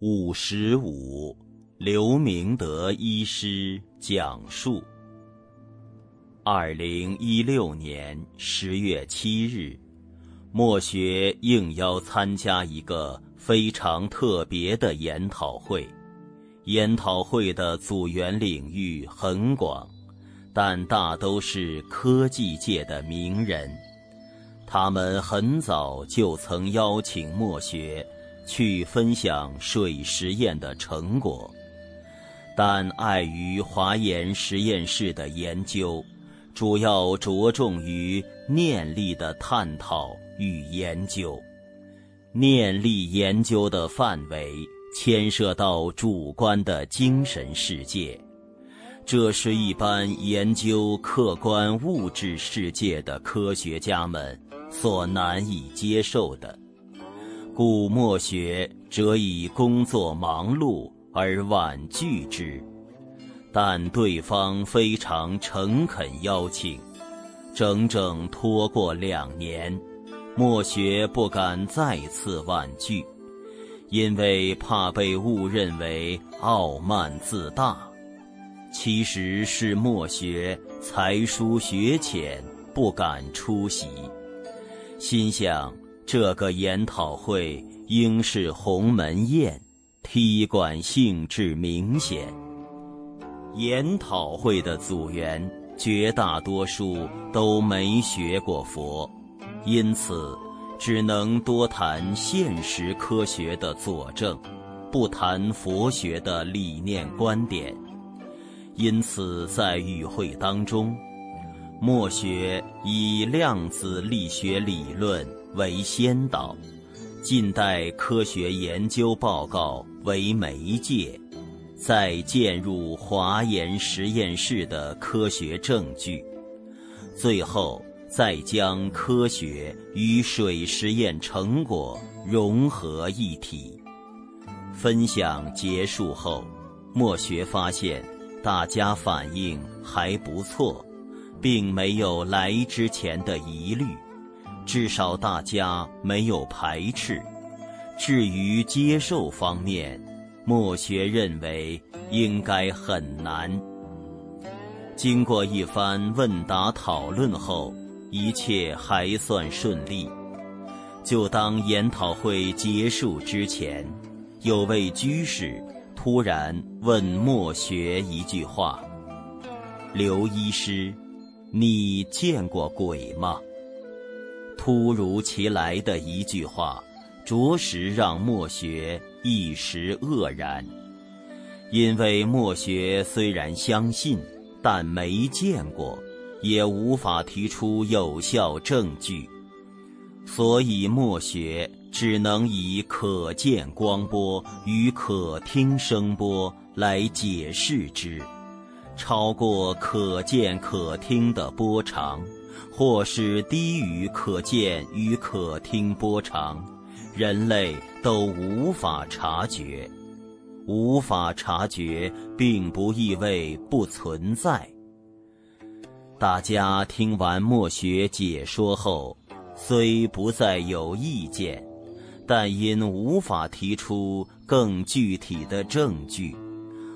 五十五，刘明德医师讲述。二零一六年十月七日，墨学应邀参加一个非常特别的研讨会。研讨会的组员领域很广，但大都是科技界的名人。他们很早就曾邀请墨学。去分享水实验的成果，但碍于华研实验室的研究，主要着重于念力的探讨与研究。念力研究的范围牵涉到主观的精神世界，这是一般研究客观物质世界的科学家们所难以接受的。故墨学则以工作忙碌而婉拒之，但对方非常诚恳邀请，整整拖过两年，墨学不敢再次婉拒，因为怕被误认为傲慢自大。其实是墨学才疏学浅，不敢出席，心想。这个研讨会应是鸿门宴，踢馆性质明显。研讨会的组员绝大多数都没学过佛，因此只能多谈现实科学的佐证，不谈佛学的理念观点。因此，在与会当中，墨学以量子力学理论。为先导，近代科学研究报告为媒介，再渐入华研实验室的科学证据，最后再将科学与水实验成果融合一体。分享结束后，墨学发现大家反应还不错，并没有来之前的疑虑。至少大家没有排斥。至于接受方面，墨学认为应该很难。经过一番问答讨论后，一切还算顺利。就当研讨会结束之前，有位居士突然问墨学一句话：“刘医师，你见过鬼吗？”突如其来的一句话，着实让墨学一时愕然。因为墨学虽然相信，但没见过，也无法提出有效证据，所以墨学只能以可见光波与可听声波来解释之。超过可见可听的波长。或是低于可见与可听波长，人类都无法察觉。无法察觉，并不意味不存在。大家听完墨学解说后，虽不再有意见，但因无法提出更具体的证据，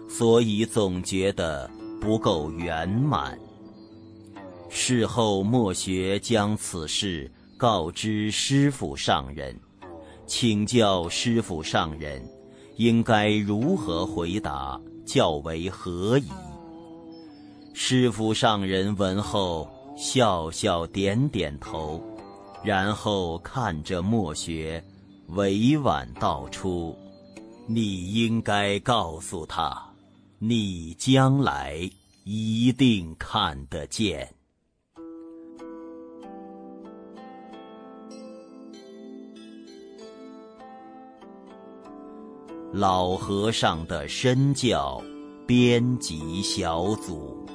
所以总觉得不够圆满。事后，墨学将此事告知师傅上人，请教师傅上人应该如何回答较为合宜。师傅上人闻后笑笑点点头，然后看着墨学，委婉道出：“你应该告诉他，你将来一定看得见。”老和尚的身教编辑小组。